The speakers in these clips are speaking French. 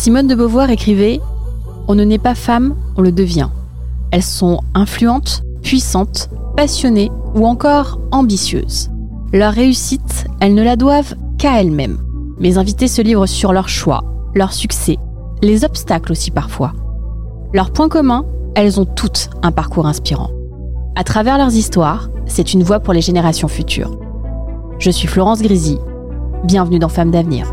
Simone de Beauvoir écrivait On ne naît pas femme, on le devient. Elles sont influentes, puissantes, passionnées ou encore ambitieuses. Leur réussite, elles ne la doivent qu'à elles-mêmes. Mes invités se livrent sur leurs choix, leurs succès, les obstacles aussi parfois. Leur point commun, elles ont toutes un parcours inspirant. À travers leurs histoires, c'est une voix pour les générations futures. Je suis Florence Grisy. Bienvenue dans Femmes d'avenir.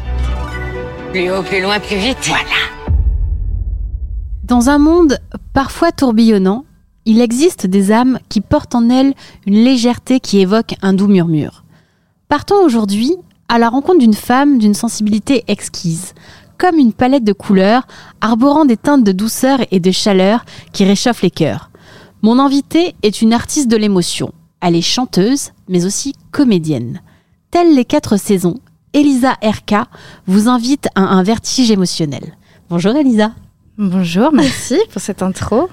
Plus haut, plus loin, plus vite. Voilà. Dans un monde parfois tourbillonnant, il existe des âmes qui portent en elles une légèreté qui évoque un doux murmure. Partons aujourd'hui à la rencontre d'une femme d'une sensibilité exquise, comme une palette de couleurs, arborant des teintes de douceur et de chaleur qui réchauffent les cœurs. Mon invitée est une artiste de l'émotion. Elle est chanteuse, mais aussi comédienne. Telles les quatre saisons, Elisa RK vous invite à un vertige émotionnel. Bonjour Elisa. Bonjour, merci pour cette intro.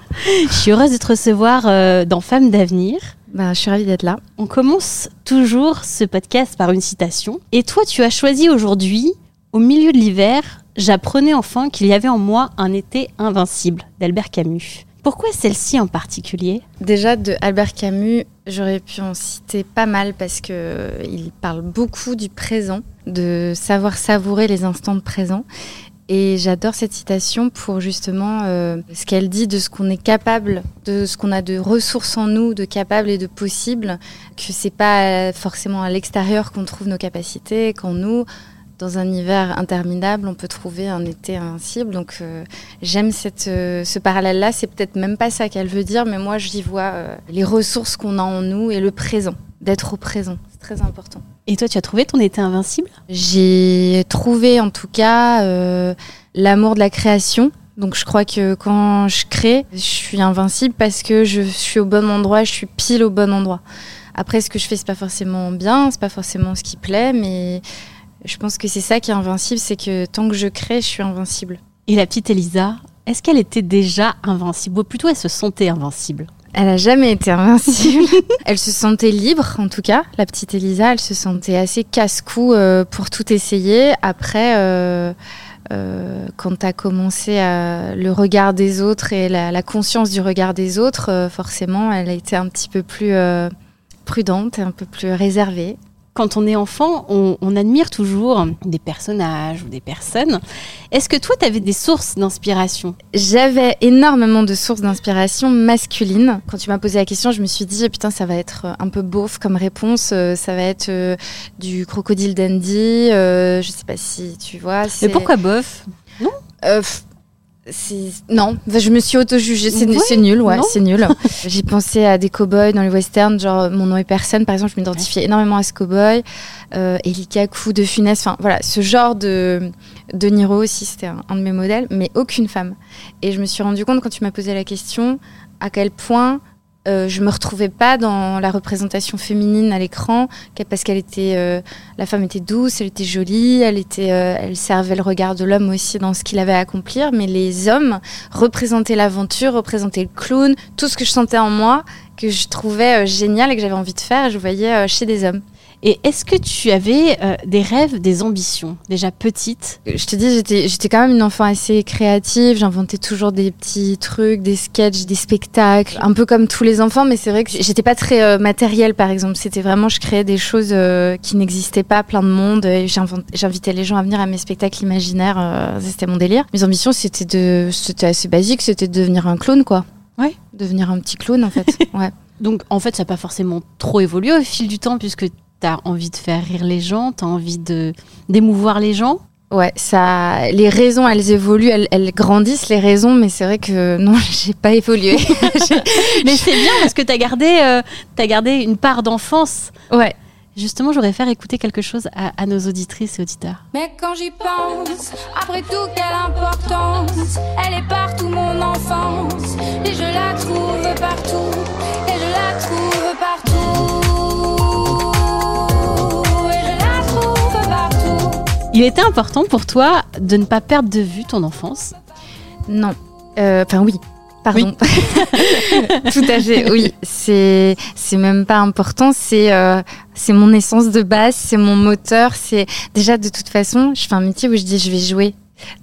Je suis heureuse de te recevoir euh, dans Femmes d'avenir. Bah, je suis ravie d'être là. On commence toujours ce podcast par une citation. Et toi, tu as choisi aujourd'hui, au milieu de l'hiver, j'apprenais enfin qu'il y avait en moi un été invincible d'Albert Camus. Pourquoi celle-ci en particulier? Déjà de Albert Camus, j'aurais pu en citer pas mal parce que euh, il parle beaucoup du présent, de savoir savourer les instants présents. Et j'adore cette citation pour justement euh, ce qu'elle dit de ce qu'on est capable, de ce qu'on a de ressources en nous, de capable et de possible, que c'est pas forcément à l'extérieur qu'on trouve nos capacités, qu'en nous, dans un hiver interminable, on peut trouver un été invincible. Donc euh, j'aime cette, euh, ce parallèle-là. C'est peut-être même pas ça qu'elle veut dire, mais moi j'y vois euh, les ressources qu'on a en nous et le présent, d'être au présent. C'est très important. Et toi, tu as trouvé ton été invincible? J'ai trouvé en tout cas euh, l'amour de la création. Donc je crois que quand je crée, je suis invincible parce que je suis au bon endroit, je suis pile au bon endroit. Après, ce que je fais, c'est pas forcément bien, c'est pas forcément ce qui plaît, mais je pense que c'est ça qui est invincible, c'est que tant que je crée, je suis invincible. Et la petite Elisa, est-ce qu'elle était déjà invincible Ou plutôt, elle se sentait invincible? Elle a jamais été invincible. elle se sentait libre, en tout cas. La petite Elisa, elle se sentait assez casse-cou euh, pour tout essayer. Après, euh, euh, quand tu as commencé à le regard des autres et la, la conscience du regard des autres, euh, forcément, elle a été un petit peu plus prudente et un peu plus réservée. Quand on est enfant, on, on admire toujours des personnages ou des personnes. Est-ce que toi, tu avais des sources d'inspiration? J'avais énormément de sources d'inspiration masculines. Quand tu m'as posé la question, je me suis dit, putain, ça va être un peu beauf comme réponse. Euh, Ça va être euh, du crocodile dandy. euh, je sais pas si tu vois. Mais pourquoi bof Euh, pff, c'est- non, je me suis auto-jugée, c'est Ouais, nul, ouais, c'est nul. J'ai pensé à des cow-boys dans les westerns, genre Mon nom est personne, par exemple, je m'identifiais énormément à ce cow-boy. Euh, Kaku, De Funès, enfin voilà, ce genre de. De Niro aussi, c'était un, un de mes modèles, mais aucune femme. Et je me suis rendu compte quand tu m'as posé la question à quel point euh, je me retrouvais pas dans la représentation féminine à l'écran parce qu'elle était, euh, la femme était douce, elle était jolie, elle euh, elle servait le regard de l'homme aussi dans ce qu'il avait à accomplir. Mais les hommes représentaient l'aventure, représentaient le clown, tout ce que je sentais en moi que je trouvais génial et que j'avais envie de faire, je voyais chez des hommes. Et est-ce que tu avais euh, des rêves, des ambitions, déjà petites? Je te dis, j'étais, j'étais quand même une enfant assez créative. J'inventais toujours des petits trucs, des sketchs, des spectacles, un peu comme tous les enfants. Mais c'est vrai que j'étais pas très euh, matérielle, par exemple. C'était vraiment, je créais des choses euh, qui n'existaient pas, plein de monde. Et j'invitais les gens à venir à mes spectacles imaginaires. c'était mon délire. Mes ambitions, c'était de, c'était assez basique. C'était de devenir un clown, quoi. Ouais. Devenir un petit clown, en fait. ouais. Donc, en fait, ça n'a pas forcément trop évolué au fil du temps, puisque T'as envie de faire rire les gens, t'as envie de d'émouvoir les gens? Ouais, ça, les raisons, elles évoluent, elles, grandissent les raisons, mais c'est vrai que non, j'ai pas évolué. mais c'est bien parce que t'as gardé, euh, as gardé une part d'enfance. Ouais. Justement, j'aurais faire écouter quelque chose à, à, nos auditrices et auditeurs. Mais quand j'y pense, après tout, quelle importance Elle est partout, mon enfance, et je la trouve partout, et je la trouve partout. Il était important pour toi de ne pas perdre de vue ton enfance Non. Euh, enfin oui, Pardon. Tout à fait, oui. C'est, c'est même pas important. C'est, euh, c'est mon essence de base, c'est mon moteur. C'est déjà de toute façon, je fais un métier où je dis je vais jouer.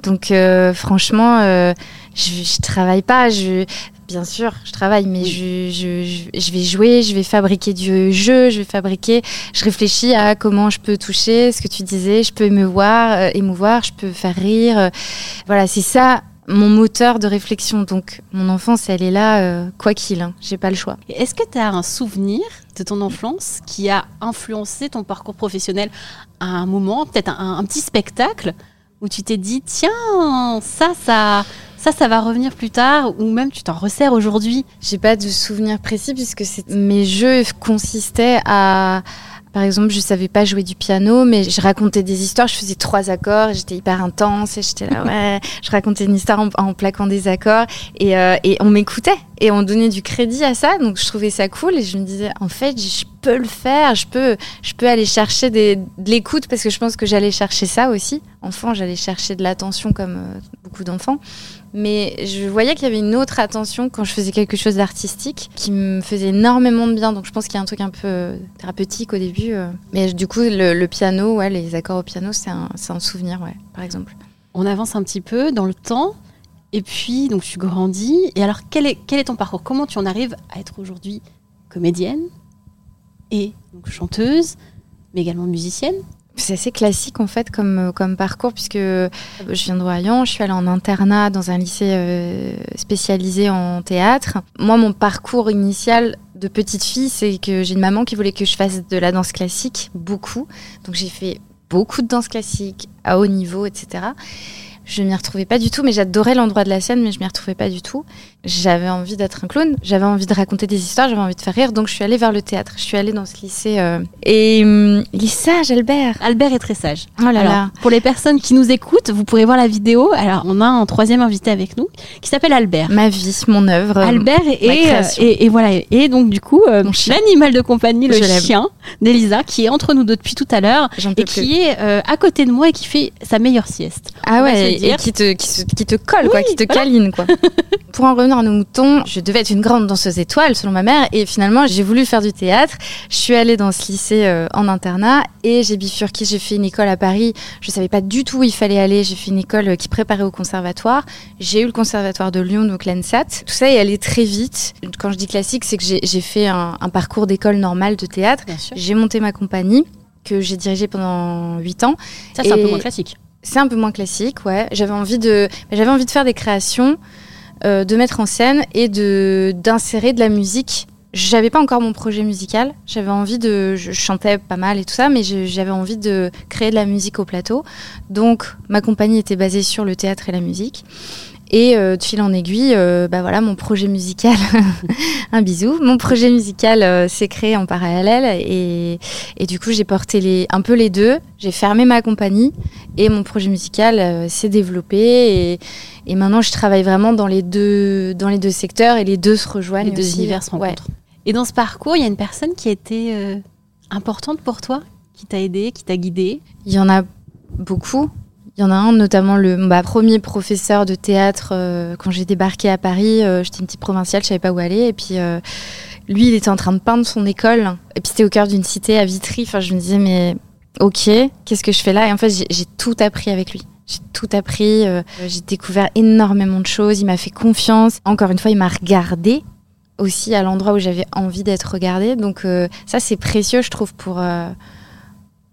Donc euh, franchement, je, je travaille pas. Je, Bien sûr, je travaille, mais je, je, je, vais jouer, je vais fabriquer du jeu, je vais fabriquer. Je réfléchis à comment je peux toucher, ce que tu disais, je peux émouvoir, euh, émouvoir, je peux faire rire. Euh, voilà, c'est ça mon moteur de réflexion. Donc, mon enfance, elle est là, euh, quoi qu'il, hein, j'ai pas le choix. Est-ce que tu as un souvenir de ton enfance qui a influencé ton parcours professionnel à un moment, peut-être un, un petit spectacle où tu t'es dit, tiens, ça, ça ça, ça va revenir plus tard ou même tu t'en resserres aujourd'hui J'ai pas de souvenir précis puisque mes jeux consistaient à par exemple, je savais pas jouer du piano, mais je racontais des histoires. Je faisais trois accords, j'étais hyper intense et j'étais là, ouais. je racontais une histoire en, plaquant des accords et, euh, et on m'écoutait et on donnait du crédit à ça. Donc je trouvais ça cool et je me disais, en fait, je peux le faire, je peux, je peux aller chercher des, de l'écoute parce que je pense que j'allais chercher ça aussi. Enfant, j'allais chercher de l'attention comme euh, beaucoup d'enfants. Mais je voyais qu'il y avait une autre attention quand je faisais quelque chose d'artistique qui me faisait énormément de bien. Donc je pense qu'il y a un truc un peu thérapeutique au début. Euh. Mais du coup, le, piano, ouais, les accords au piano, c'est un, un, souvenir, ouais, par exemple. On avance un petit peu dans le temps. Et puis, donc, tu grandis. Et alors, quel est, quel est ton parcours? Comment tu en arrives à être aujourd'hui comédienne et chanteuse, mais également musicienne? C'est assez classique en fait comme, euh, comme parcours puisque je viens de Royan, je suis allée en internat dans un lycée euh, spécialisé en théâtre. Moi, mon parcours initial de petite fille, c'est que j'ai une maman qui voulait que je fasse de la danse classique, beaucoup. Donc j'ai fait beaucoup de danse classique à haut niveau, etc. Je m'y retrouvais pas du tout, mais j'adorais l'endroit de la scène, mais je m'y retrouvais pas du tout. J'avais envie d'être un clown, j'avais envie de raconter des histoires, j'avais envie de faire rire, donc je suis allée vers le théâtre. Je suis allée dans ce lycée. Euh, et hum, il est sage, Albert. Albert est très sage. Oh là là. Pour les personnes qui nous écoutent, vous pourrez voir la vidéo. Alors, on a un troisième invité avec nous qui s'appelle Albert. Ma vie, mon œuvre. Albert et, euh, et, voilà. Et donc, du coup, euh, l'animal de compagnie, le chien d'Elisa, qui est entre nous deux depuis tout à l'heure et qui est à côté de moi et qui fait sa meilleure sieste. Ah ouais, et qui te, qui, te colle, quoi, qui te câline, quoi. Pour en revenir à nos moutons, je devais être une grande danseuse étoile, selon ma mère, et finalement, j'ai voulu faire du théâtre. Je suis allée dans ce lycée euh, en internat et j'ai bifurqué. J'ai fait une école à Paris. Je savais pas du tout où il fallait aller. J'ai fait une école euh, qui préparait au conservatoire. J'ai eu le conservatoire de Lyon, donc l'ENSAT. Tout ça est allé très vite. Quand je dis classique, c'est que j'ai fait un, un parcours d'école normale de théâtre. J'ai monté ma compagnie que j'ai dirigée pendant 8 ans. Ça, c'est un peu moins classique. C'est un peu moins classique, ouais. J'avais envie de, j'avais envie de faire des créations, euh, de mettre en scène et de d'insérer de la musique. J'avais pas encore mon projet musical. J'avais envie de, je chantais pas mal et tout ça, mais j'avais envie de créer de la musique au plateau. Donc ma compagnie était basée sur le théâtre et la musique. Et euh, de fil en aiguille, euh, bah voilà, mon projet musical, un bisou, mon projet musical euh, s'est créé en parallèle et, et du coup j'ai porté les, un peu les deux. J'ai fermé ma compagnie et mon projet musical s'est développé et, et, maintenant je travaille vraiment dans les deux, dans les deux secteurs et les deux se rejoignent. Les deux univers se rencontrent. Et dans ce parcours, il y a une personne qui a été importante pour toi, qui t'a aidé, qui t'a guidé? Il y en a beaucoup. Il y en a un, notamment le bah, premier professeur de théâtre euh, quand j'ai débarqué à Paris. euh, J'étais une petite provinciale, je savais pas où aller. Et puis euh, lui, il était en train de peindre son école. Et puis c'était au cœur d'une cité à Vitry. Enfin, je me disais, mais ok, qu'est-ce que je fais là? Et en fait, j'ai- tout appris avec lui. J'ai tout appris. j'ai découvert énormément de choses. Il m'a fait confiance. Encore une fois, il m'a regardé aussi à l'endroit où j'avais envie d'être regardée. Donc ça, c'est précieux, je trouve, pour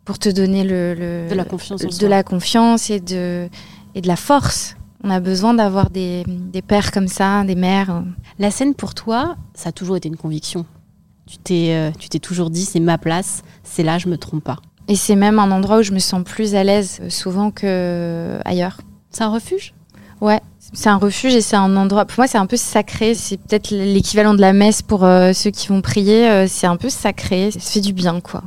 pour te donner le, le- De la confiance en de soi. la confiance et de et de la force. On a besoin d'avoir des, des pères comme ça, des mères. La scène pour toi, ça a toujours été une conviction. Tu t'es, euh, tu t'es toujours dit, c'est ma place, c'est là, je me trompe pas. Et c'est même un endroit où je me sens plus à l'aise euh, souvent que ailleurs. C'est un refuge? Ouais, c'est un refuge et c'est un endroit. Pour moi, c'est un peu sacré. C'est peut-être l'équivalent de la messe pour euh, ceux qui vont prier. Euh, c'est un peu sacré. Ça fait du bien, quoi.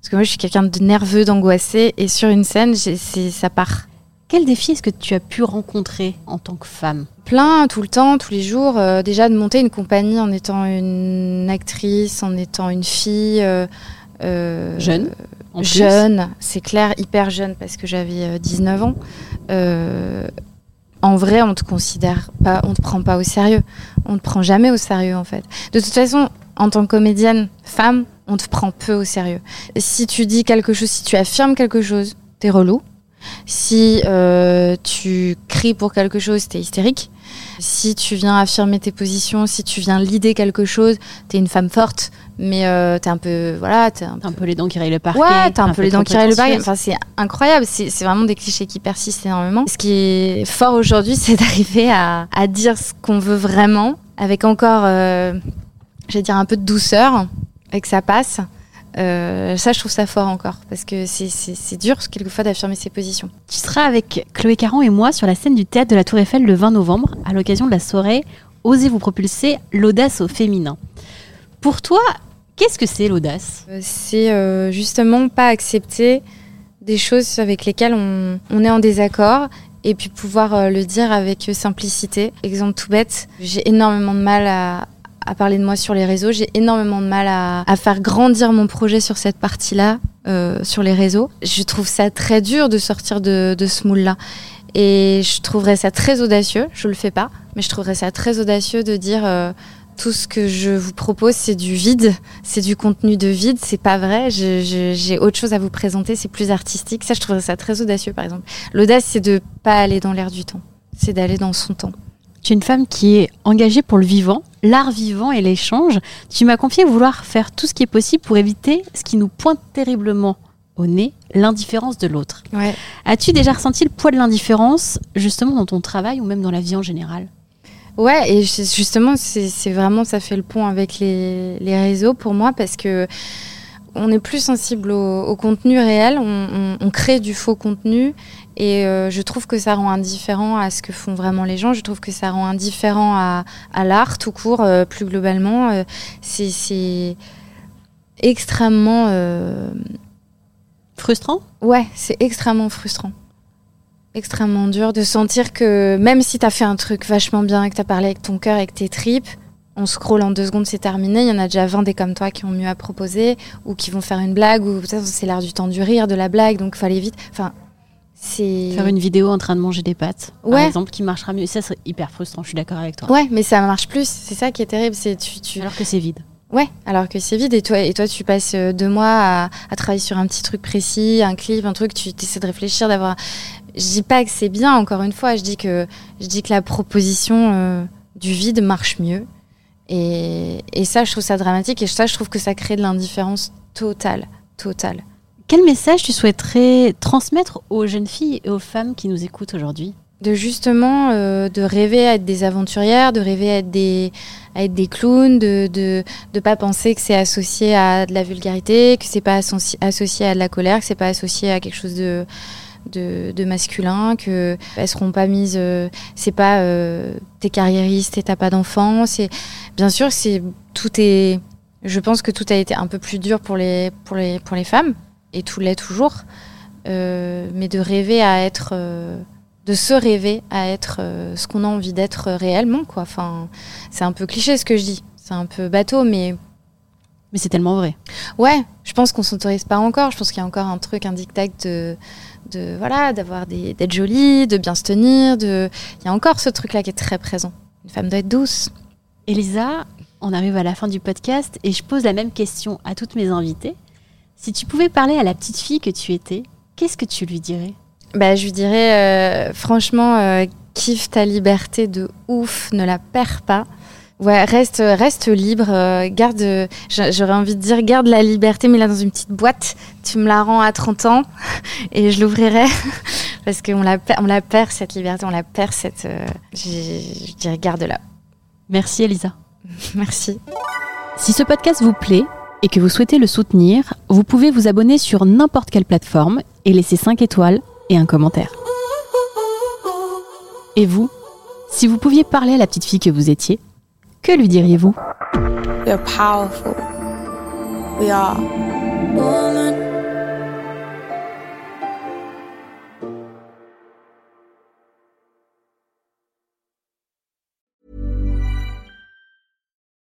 Parce que moi, je suis quelqu'un de nerveux, d'angoissé, et sur une scène, ça part. Quel défi est-ce que tu as pu rencontrer en tant que femme? Plein, tout le temps, tous les jours. Euh, déjà, de monter une compagnie en étant une actrice, en étant une fille. euh, euh, Jeune, Jeune, c'est clair, hyper jeune, parce que j'avais euh, 19 ans. En vrai, on te considère pas, on te prend pas au sérieux. On te prend jamais au sérieux, en fait. De toute façon, en tant que comédienne femme, on te prend peu au sérieux. Si tu dis quelque chose, si tu affirmes quelque chose, t'es relou. Si euh, tu cries pour quelque chose, t'es hystérique. Si tu viens affirmer tes positions, si tu viens lider quelque chose, t'es une femme forte, mais euh, t'es un peu, voilà, t'es un peu les dents qui rayent le parquet. Ouais, t'as un, peu les dents qui rayent le parquet. Enfin, c'est incroyable. C'est c'est vraiment des clichés qui persistent énormément. Ce qui est fort aujourd'hui, c'est d'arriver à, à dire ce qu'on veut vraiment, avec encore, euh, j'allais dire, un peu de douceur, et que ça passe. Euh, ça, je trouve ça fort encore, parce que c'est- dur, quelquefois, d'affirmer ses positions. Tu seras avec Chloé Caron et moi sur la scène du théâtre de la Tour Eiffel le 20 novembre, à l'occasion de la soirée Osez vous propulser l'audace au féminin. Pour toi, qu'est-ce que c'est l'audace? Euh, C'est euh, justement pas accepter des choses avec lesquelles on, on est en désaccord et puis pouvoir le dire avec simplicité. Exemple tout bête, j'ai énormément de mal à, à parler de moi sur les réseaux, j'ai énormément de mal à, faire grandir mon projet sur cette partie-là, euh, sur les réseaux. Je trouve ça très dur de sortir de, ce moule-là. Et je trouverais ça très audacieux, je le fais pas, mais je trouverais ça très audacieux de dire euh, tout ce que je vous propose, c'est du vide, c'est du contenu de vide, c'est pas vrai. J'ai autre chose à vous présenter, c'est plus artistique. Ça, je trouverais ça très audacieux, par exemple. L'audace, c'est de pas aller dans l'air du temps, c'est d'aller dans son temps. Tu es une femme qui est engagée pour le vivant, l'art vivant et l'échange. Tu m'as confié vouloir faire tout ce qui est possible pour éviter ce qui nous pointe terriblement au nez, l'indifférence de l'autre. Ouais. As-tu déjà ressenti le poids de l'indifférence, justement dans ton travail ou même dans la vie en général? Ouais, et ju- justement, c'est c'est vraiment, ça fait le pont avec les, les réseaux pour moi parce que on est plus sensible au, au contenu réel, on, on- on crée du faux contenu et euh, je trouve que ça rend indifférent à ce que font vraiment les gens. Je trouve que ça rend indifférent à, à l'art tout court, euh, plus globalement. Euh, c'est- extrêmement. Frustrant? Ouais, c'est extrêmement frustrant. Extrêmement dur de sentir que même si t'as fait un truc vachement bien, que t'as parlé avec ton cœur, avec tes tripes, on scrolle en deux secondes, c'est terminé. Il y en a déjà 20 des comme toi qui ont mieux à proposer ou qui vont faire une blague ou peut-être c'est l'art du temps du rire, de la blague, donc aller vite. Enfin. Faire une vidéo en train de manger des pâtes, par exemple, qui marchera mieux. Ça, c'est hyper frustrant, je suis d'accord avec toi. Ouais, mais ça marche plus. C'est ça qui est terrible. C'est tu, tu... Alors que c'est vide. Ouais, alors que c'est vide et toi, et toi tu passes euh, deux mois à, à travailler sur un petit truc précis, un clip, un truc, tu essaies de réfléchir, d'avoir. Je dis pas que c'est bien, encore une fois, je dis que, je dis que la proposition euh, du vide marche mieux. Et, et ça, je trouve ça dramatique et ça, je trouve que ça crée de l'indifférence totale, totale. Quel message tu souhaiterais transmettre aux jeunes filles et aux femmes qui nous écoutent aujourd'hui? De justement euh, de rêver à être des aventurières, de rêver à être des, être des clowns, de de de pas penser que c'est associé à de la vulgarité, que c'est pas associ- associé à de la colère, que c'est pas associé à quelque chose de de, de masculin, que elles seront pas mises, euh, c'est pas euh, t'es carriériste et t'as pas d'enfant, c'est bien sûr c'est tout est, je pense que tout a été un peu plus dur pour les pour les pour les femmes et tout l'est toujours, Euh, mais de rêver à être euh, de se rêver à être euh, ce qu'on a envie d'être réellement quoi enfin c'est un peu cliché ce que je dis c'est un peu bateau mais Mais c'est tellement vrai. Ouais, je pense qu'on s'autorise pas encore. Je pense qu'il y a encore un truc, un dictat de, de voilà, d'avoir des, d'être jolie, de bien se tenir. De, il y a encore ce truc-là qui est très présent. Une femme doit être douce. Elisa, on arrive à la fin du podcast et je pose la même question à toutes mes invitées. Si tu pouvais parler à la petite fille que tu étais, qu'est-ce que tu lui dirais? Bah, je lui dirais, euh, franchement, euh, kiffe ta liberté de ouf, ne la perds pas. Ouais, reste, reste libre, euh, garde, j'a- j'aurais envie de dire, garde la liberté, mais là dans une petite boîte, tu me la rends à 30 ans et je l'ouvrirai parce qu'on la, on la perd cette liberté, on la perd cette, je dirais garde-la. Merci Elisa. Merci. Si ce podcast vous plaît et que vous souhaitez le soutenir, vous pouvez vous abonner sur n'importe quelle plateforme et laisser 5 étoiles et un commentaire. Et vous, si vous pouviez parler à la petite fille que vous étiez, que lui diriez-vous?